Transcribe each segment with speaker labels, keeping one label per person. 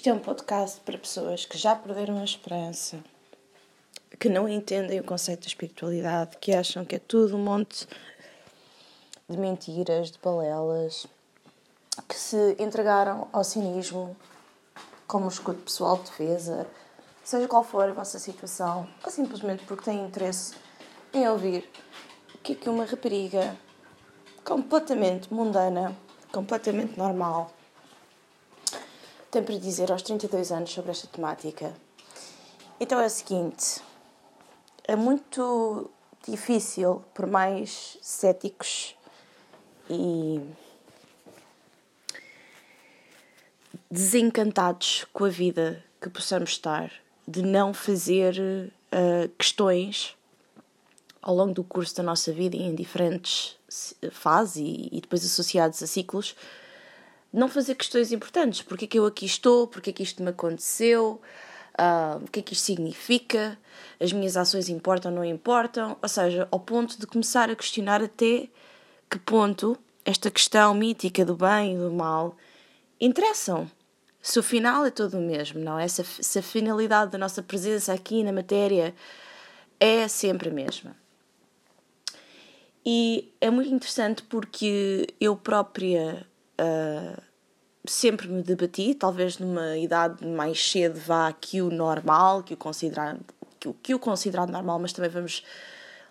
Speaker 1: Isto é um podcast para pessoas que já perderam a esperança, que não entendem o conceito de espiritualidade, que acham que é tudo um monte de mentiras, de balelas, que se entregaram ao cinismo como escudo pessoal de defesa, seja qual for a vossa situação, ou simplesmente porque têm interesse em ouvir o que é que uma rapariga completamente mundana, completamente normal, tem para dizer aos 32 anos sobre esta temática. Então é o seguinte: é muito difícil, por mais céticos e desencantados com a vida que possamos estar, de não fazer uh, questões ao longo do curso da nossa vida em diferentes fases e, e depois associados a ciclos, não fazer questões importantes. Porque é que eu aqui estou? Porque é que isto me aconteceu? Uh, o que é que isto significa? As minhas ações importam ou não importam? Ou seja, ao ponto de começar a questionar até que ponto esta questão mítica do bem e do mal interessam. Se o final é todo o mesmo, não é? Se a, se a finalidade da nossa presença aqui na matéria é sempre a mesma. E é muito interessante porque eu própria uh, sempre me debati, talvez numa idade mais cedo vá que o normal, que o considerado, que o, que o considerado normal, mas também vamos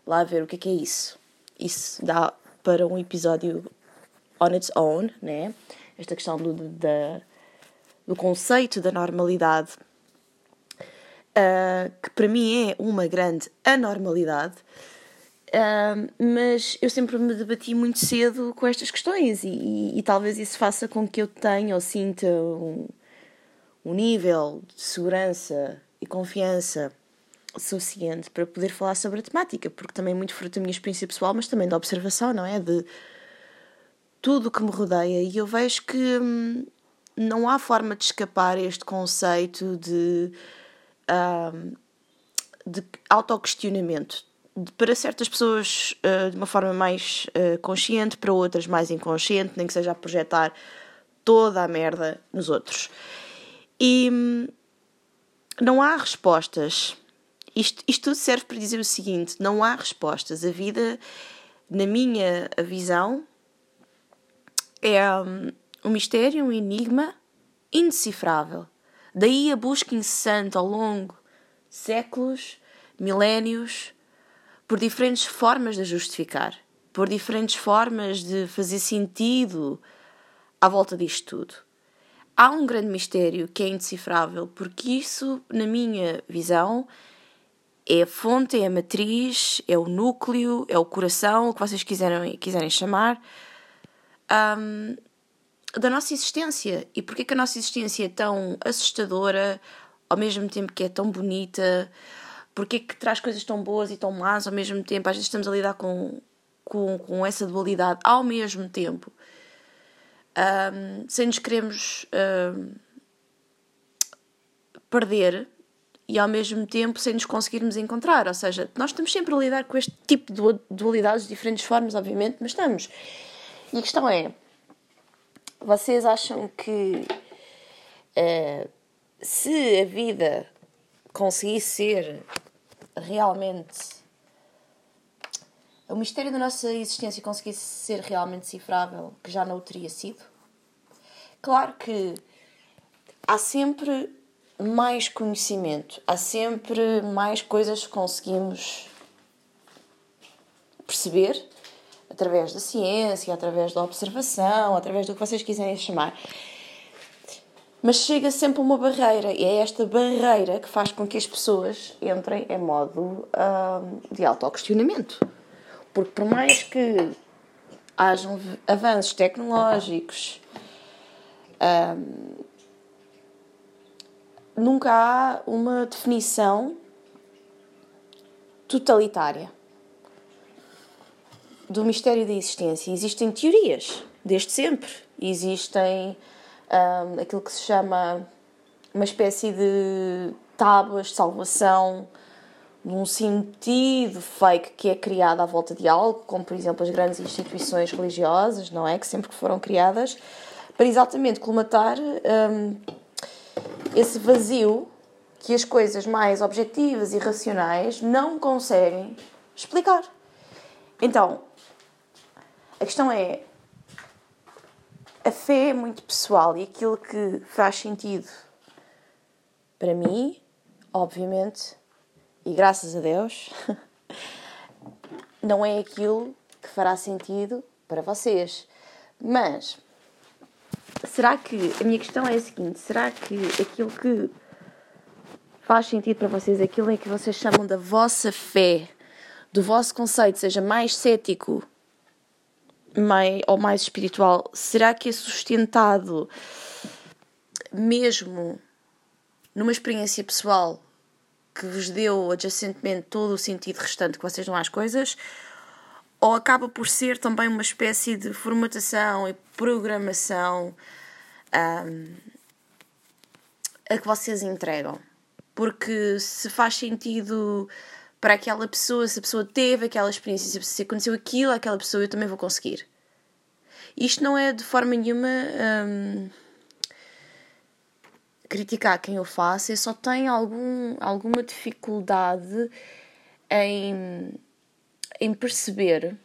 Speaker 1: lá ver o que é que é isso. Isso dá para um episódio on its own, né? Esta questão do, da, do conceito da normalidade, uh, que para mim é uma grande anormalidade, mas eu sempre me debati muito cedo com estas questões e, e, e talvez isso faça com que eu tenha ou sinta um, um nível de segurança e confiança suficiente para poder falar sobre a temática, porque também muito fruto da minha experiência pessoal, mas também da observação, não é? De tudo o que me rodeia e eu vejo que hum, não há forma de escapar a este conceito de, hum, de autoquestionamento. Para certas pessoas uh, de uma forma mais uh, consciente, para outras mais inconsciente, nem que seja a projetar toda a merda nos outros. E hum, não há respostas. Isto, isto tudo serve para dizer o seguinte: não há respostas. A vida, na minha visão, é um, um mistério, um enigma indecifrável. Daí a busca incessante ao longo de séculos, milénios, por diferentes formas de justificar, por diferentes formas de fazer sentido à volta disto tudo. Há um grande mistério que é indecifrável, porque isso, na minha visão, é a fonte, é a matriz, é o núcleo, é o coração, o que vocês quiserem, quiserem chamar, um, da nossa existência. E porquê que a nossa existência é tão assustadora, ao mesmo tempo que é tão bonita? Porquê que traz coisas tão boas e tão más ao mesmo tempo? Às vezes estamos a lidar com, com, com essa dualidade ao mesmo tempo. Um, sem nos queremos um, perder e ao mesmo tempo sem nos conseguirmos encontrar. Ou seja, nós estamos sempre a lidar com este tipo de dualidades de diferentes formas, obviamente, mas estamos. E a questão é: vocês acham que uh, se a vida conseguisse ser realmente. O mistério da nossa existência conseguisse ser realmente cifrável, que já não o teria sido? Claro que há sempre mais conhecimento, há sempre mais coisas que conseguimos perceber através da ciência, através da observação, através do que vocês quiserem chamar. Mas chega sempre uma barreira, e é esta barreira que faz com que as pessoas entrem em modo hum, de autoquestionamento. Porque, por mais que hajam avanços tecnológicos, hum, nunca há uma definição totalitária do mistério da existência. Existem teorias, desde sempre. Existem um, aquilo que se chama uma espécie de tábuas de salvação, num sentido fake que é criado à volta de algo, como por exemplo as grandes instituições religiosas, não é? Que sempre foram criadas para exatamente colmatar um, esse vazio que as coisas mais objetivas e racionais não conseguem explicar. Então, a questão é: a fé é muito pessoal e aquilo que faz sentido para mim, obviamente, e graças a Deus, não é aquilo que fará sentido para vocês. Mas será que a minha questão é a seguinte: será que aquilo que faz sentido para vocês, aquilo é que vocês chamam da vossa fé, do vosso conceito, seja mais cético mais, ou mais espiritual, será que é sustentado mesmo numa experiência pessoal que vos deu adjacentemente todo o sentido restante que vocês dão às coisas? Ou acaba por ser também uma espécie de formatação e programação um, a que vocês entregam? porque se faz sentido para aquela pessoa, se a pessoa teve aquela experiência, se aconteceu aquilo àquela pessoa, eu também vou conseguir. Isto não é de forma nenhuma hum, criticar quem o faça, eu só tenho algum, alguma dificuldade em, em perceber,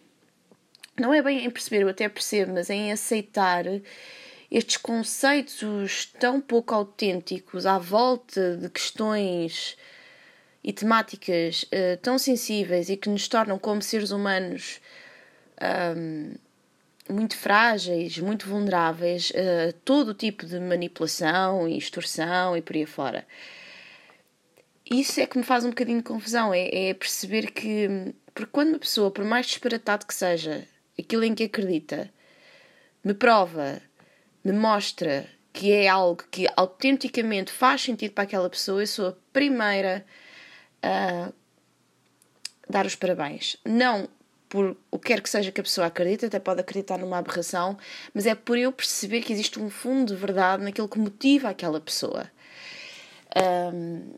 Speaker 1: não é bem em perceber, eu até percebo, mas em aceitar estes conceitos tão pouco autênticos à volta de questões e temáticas uh, tão sensíveis e que nos tornam como seres humanos um, muito frágeis, muito vulneráveis a todo tipo de manipulação e extorsão e por aí fora. Isso é que me faz um bocadinho de confusão, é, é perceber que, porque quando uma pessoa, por mais disparatado que seja, aquilo em que acredita, me prova me mostra que é algo que autenticamente faz sentido para aquela pessoa, eu sou a primeira dar os parabéns. Não por o que quer que seja que a pessoa acredite, até pode acreditar numa aberração, mas é por eu perceber que existe um fundo de verdade naquilo que motiva aquela pessoa. Um,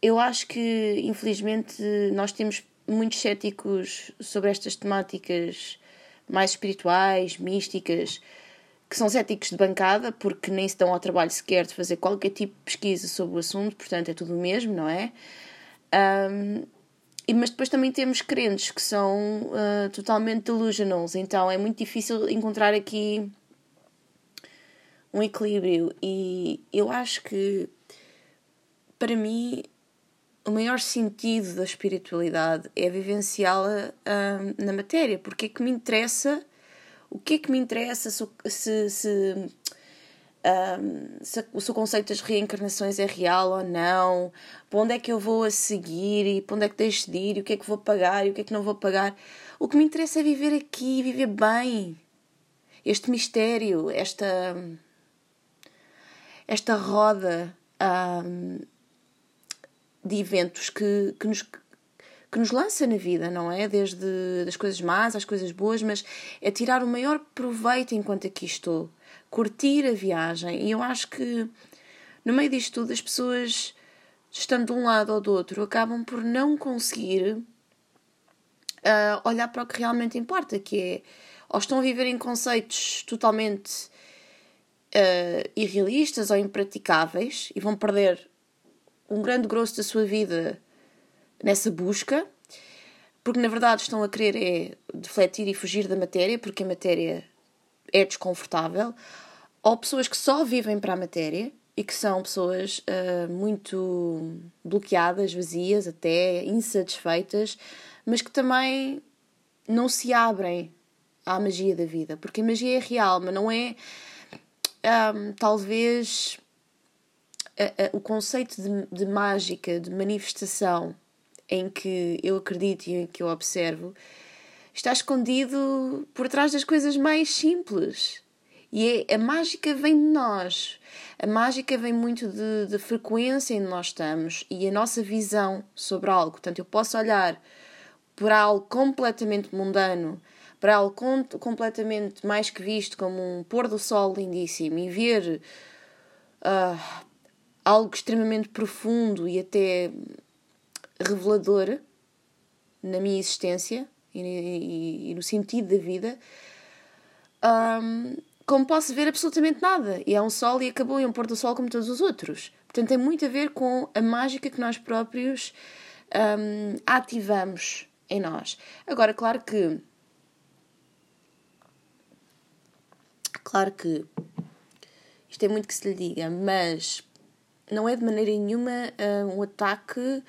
Speaker 1: eu acho que, infelizmente, nós temos muitos céticos sobre estas temáticas mais espirituais, místicas, que são céticos de bancada, porque nem se dão ao trabalho sequer de fazer qualquer tipo de pesquisa sobre o assunto, portanto é tudo o mesmo, não é? Um, mas depois também temos crentes que são uh, totalmente delusionals, então é muito difícil encontrar aqui um equilíbrio. E eu acho que, para mim, o maior sentido da espiritualidade é vivenciá-la na matéria, porque é que me interessa o que é que me interessa se, se, se, um, se o seu conceito das reencarnações é real ou não, para onde é que eu vou a seguir e para onde é que deixo de ir, e o que é que vou pagar e o que é que não vou pagar. O que me interessa é viver aqui, viver bem. Este mistério, esta, esta roda um, de eventos que, que nos que nos lança na vida, não é? Desde as coisas más às coisas boas, mas é tirar o maior proveito enquanto aqui estou, curtir a viagem. E eu acho que no meio disto tudo as pessoas, estando de um lado ou do outro, acabam por não conseguir uh, olhar para o que realmente importa, que é ou estão a viver em conceitos totalmente uh, irrealistas ou impraticáveis e vão perder um grande grosso da sua vida nessa busca, porque na verdade estão a querer é defletir e fugir da matéria, porque a matéria é desconfortável, ou pessoas que só vivem para a matéria e que são pessoas uh, muito bloqueadas, vazias, até insatisfeitas, mas que também não se abrem à magia da vida, porque a magia é real, mas não é um, talvez o conceito de, de mágica, de manifestação em que eu acredito e em que eu observo está escondido por trás das coisas mais simples. E é, a mágica vem de nós. A mágica vem muito de, de frequência em que nós estamos e a nossa visão sobre algo. Portanto, eu posso olhar por algo completamente mundano, para algo com, completamente mais que visto como um pôr do sol lindíssimo e ver uh, algo extremamente profundo e até revelador na minha existência e, e, e no sentido da vida, um, como posso ver absolutamente nada. E é um sol e acabou, e um pôr do sol como todos os outros. Portanto, tem muito a ver com a mágica que nós próprios um, ativamos em nós. Agora, claro que. Claro que. Isto é muito que se lhe diga, mas não é de maneira nenhuma uh, um ataque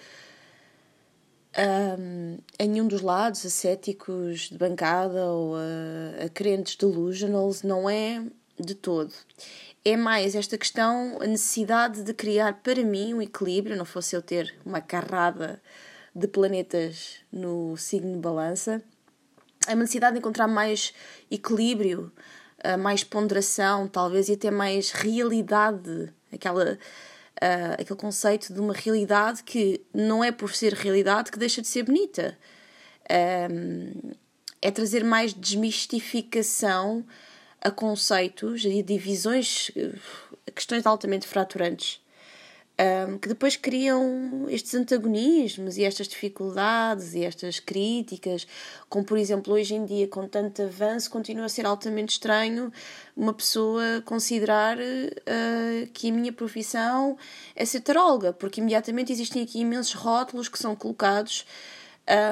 Speaker 1: um, a nenhum dos lados, a céticos de bancada ou a, a crentes delusionals, não é de todo. É mais esta questão, a necessidade de criar para mim um equilíbrio, não fosse eu ter uma carrada de planetas no signo de balança, a necessidade de encontrar mais equilíbrio, mais ponderação, talvez, e até mais realidade, aquela uh, aquele conceito de uma realidade que não é por ser realidade que deixa de ser bonita. Um, é trazer mais desmistificação a conceitos e divisões, a questões altamente fraturantes um, que depois criam estes antagonismos e estas dificuldades e estas críticas, como por exemplo hoje em dia, com tanto avanço, continua a ser altamente estranho uma pessoa considerar uh, que a minha profissão é ser taróloga, porque imediatamente existem aqui imensos rótulos que são colocados.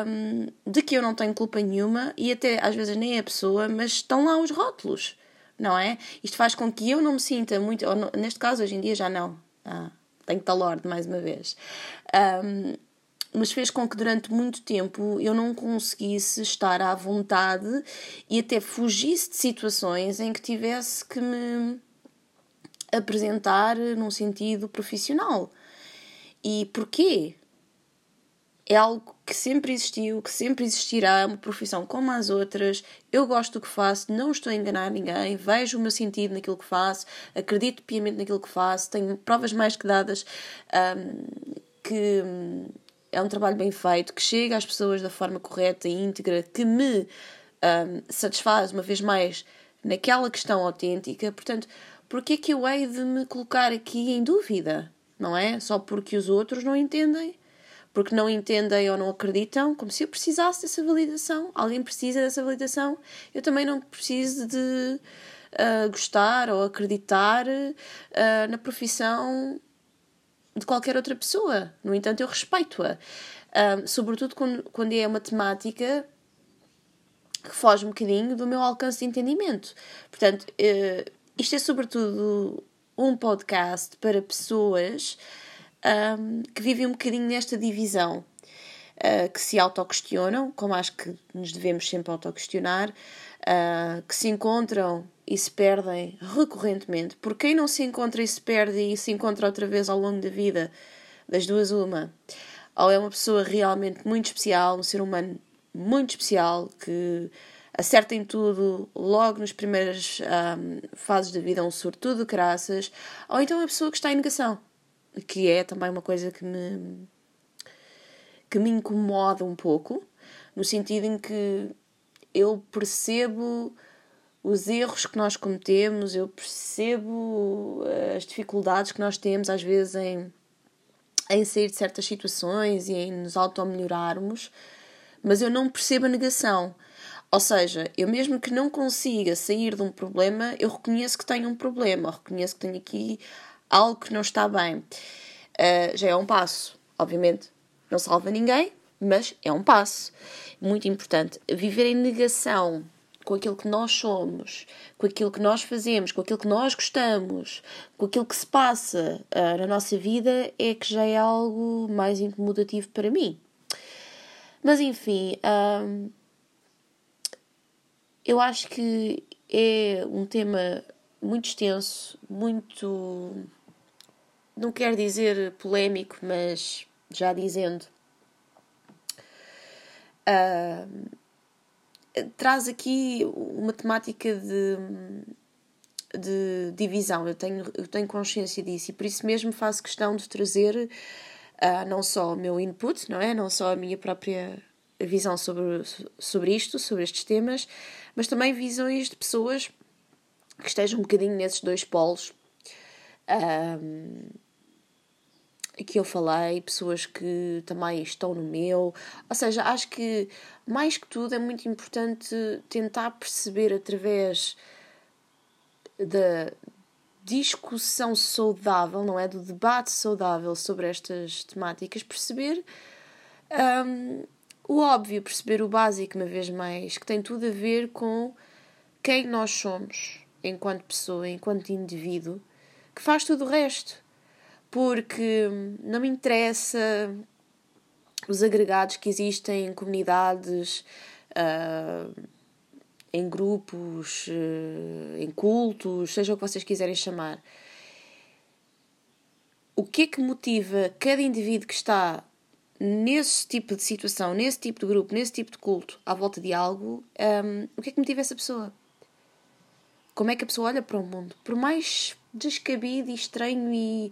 Speaker 1: Um, de que eu não tenho culpa nenhuma e até às vezes nem a pessoa, mas estão lá os rótulos, não é? Isto faz com que eu não me sinta muito, ou neste caso hoje em dia já não, ah, tenho talorde mais uma vez. Um, mas fez com que durante muito tempo eu não conseguisse estar à vontade e até fugisse de situações em que tivesse que me apresentar num sentido profissional. E porquê? é algo que sempre existiu, que sempre existirá, uma profissão como as outras. Eu gosto do que faço, não estou a enganar ninguém, vejo o meu sentido naquilo que faço, acredito piamente naquilo que faço, tenho provas mais que dadas um, que é um trabalho bem feito, que chega às pessoas da forma correta e íntegra, que me um, satisfaz, uma vez mais, naquela questão autêntica. Portanto, porquê é que eu hei de me colocar aqui em dúvida? Não é? Só porque os outros não entendem porque não entendem ou não acreditam, como se eu precisasse dessa validação. Alguém precisa dessa validação, eu também não preciso de uh, gostar ou acreditar uh, na profissão de qualquer outra pessoa. No entanto, eu respeito-a. Uh, sobretudo quando, quando é uma temática que foge um bocadinho do meu alcance de entendimento. Portanto, isto é sobretudo um podcast para pessoas um, que vivem um bocadinho nesta divisão, uh, que se autoquestionam, como acho que nos devemos sempre autoquestionar, uh, que se encontram e se perdem recorrentemente. Por quem não se encontra e se perde e se encontra outra vez ao longo da vida, das duas, uma. Ou é uma pessoa realmente muito especial, um ser humano muito especial que acerta em tudo logo nas primeiras um, fases da vida, um sortudo de graças, ou então é uma pessoa que está em negação que é também uma coisa que me que me incomoda um pouco, no sentido em que eu percebo os erros que nós cometemos, eu percebo eh, as dificuldades que nós temos às vezes em, em sair de certas situações e em nos auto-melhorarmos, mas eu não percebo a negação. Ou seja, eu mesmo que não consiga sair de um problema, eu reconheço que tenho um problema, reconheço que tenho aqui algo que não está bem. Uh, já é um passo. Obviamente, não salva ninguém, mas é um passo. Muito importante. Viver em negação com aquilo que nós somos, com aquilo que nós fazemos, com aquilo que nós gostamos, com aquilo que se passa uh, na nossa vida, é que já é algo mais incomodativo para mim. Mas enfim, uh, eu acho que é um tema muito extenso, muito não quero dizer polémico, mas já dizendo, uh, traz aqui uma temática de, de divisão. Eu tenho, eu tenho consciência disso e por isso mesmo faço questão de trazer uh, não só o meu input, não é? Não só a minha própria visão sobre, sobre isto, sobre estes temas, mas também visões de pessoas que estejam um bocadinho nesses dois polos. Um, ah, que eu falei, pessoas que também estão no meu. Ou seja, acho que mais que tudo é muito importante tentar perceber através da discussão saudável, não é? Do debate saudável sobre estas temáticas, perceber um, o óbvio, perceber o básico, uma vez mais, que tem tudo a ver com quem nós somos enquanto pessoa, enquanto indivíduo, que faz tudo o resto. Porque não me interessa os agregados que existem em comunidades, uh, em grupos, uh, em cultos, seja o que vocês quiserem chamar. O que é que motiva cada indivíduo que está nesse tipo de situação, nesse tipo de grupo, nesse tipo de culto, à volta de algo, um, o que é que motiva essa pessoa? Como é que a pessoa olha para o mundo? Por mais descabido e estranho e,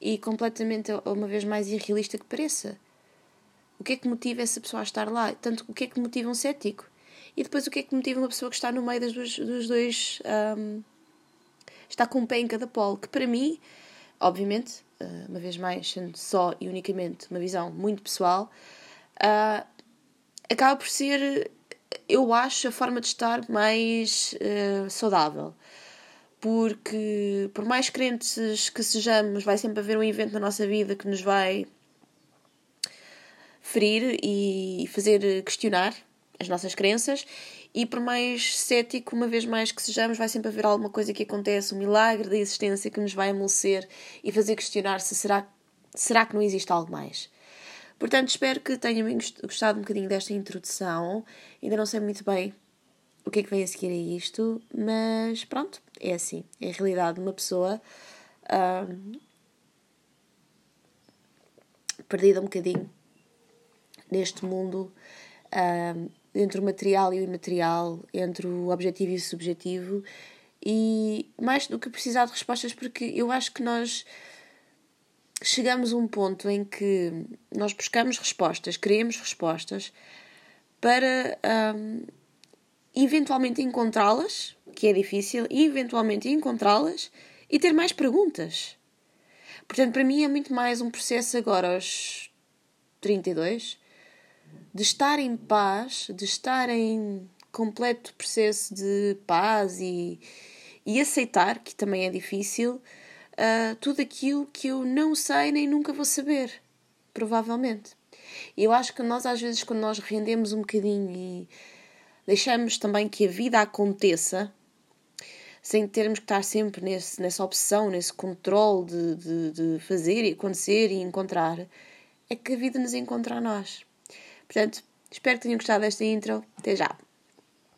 Speaker 1: e completamente, uma vez mais, irrealista que pareça. O que é que motiva essa pessoa a estar lá? Tanto o que é que motiva um cético? E depois o que é que motiva uma pessoa que está no meio das duas, dos dois. Um, está com um pé em cada polo? Que para mim, obviamente, uh, uma vez mais, sendo só e unicamente uma visão muito pessoal, uh, acaba por ser, eu acho, a forma de estar mais uh, saudável porque por mais crentes que sejamos, vai sempre haver um evento na nossa vida que nos vai ferir e fazer questionar as nossas crenças. E por mais cético, uma vez mais que sejamos, vai sempre haver alguma coisa que acontece, um milagre da existência que nos vai amolecer e fazer questionar se será, será que não existe algo mais. Portanto, espero que tenham gostado um bocadinho desta introdução. Ainda não sei muito bem o que é que vem a seguir a isto, mas pronto, é assim. É a realidade de uma pessoa perdida um bocadinho neste mundo entre o material e o imaterial, entre o objetivo e o subjetivo, e mais do que precisar de respostas, porque eu acho que nós chegamos a um ponto em que nós buscamos respostas, queremos respostas, para eventualmente encontrá-las, que é difícil, eventualmente encontrá-las e ter mais perguntas. Portanto, para mim é muito mais um processo agora aos 32 de estar em paz, de estar em completo processo de paz e, e aceitar, que também é difícil, uh, tudo aquilo que eu não sei nem nunca vou saber, provavelmente. Eu acho que nós, às vezes, quando nós rendemos um bocadinho e deixamos também que a vida aconteça, sem termos que estar sempre nesse, nessa opção, nesse controle de, de, de fazer e acontecer e encontrar, é que a vida nos encontra a nós. Portanto, espero que tenham gostado desta intro. Até já!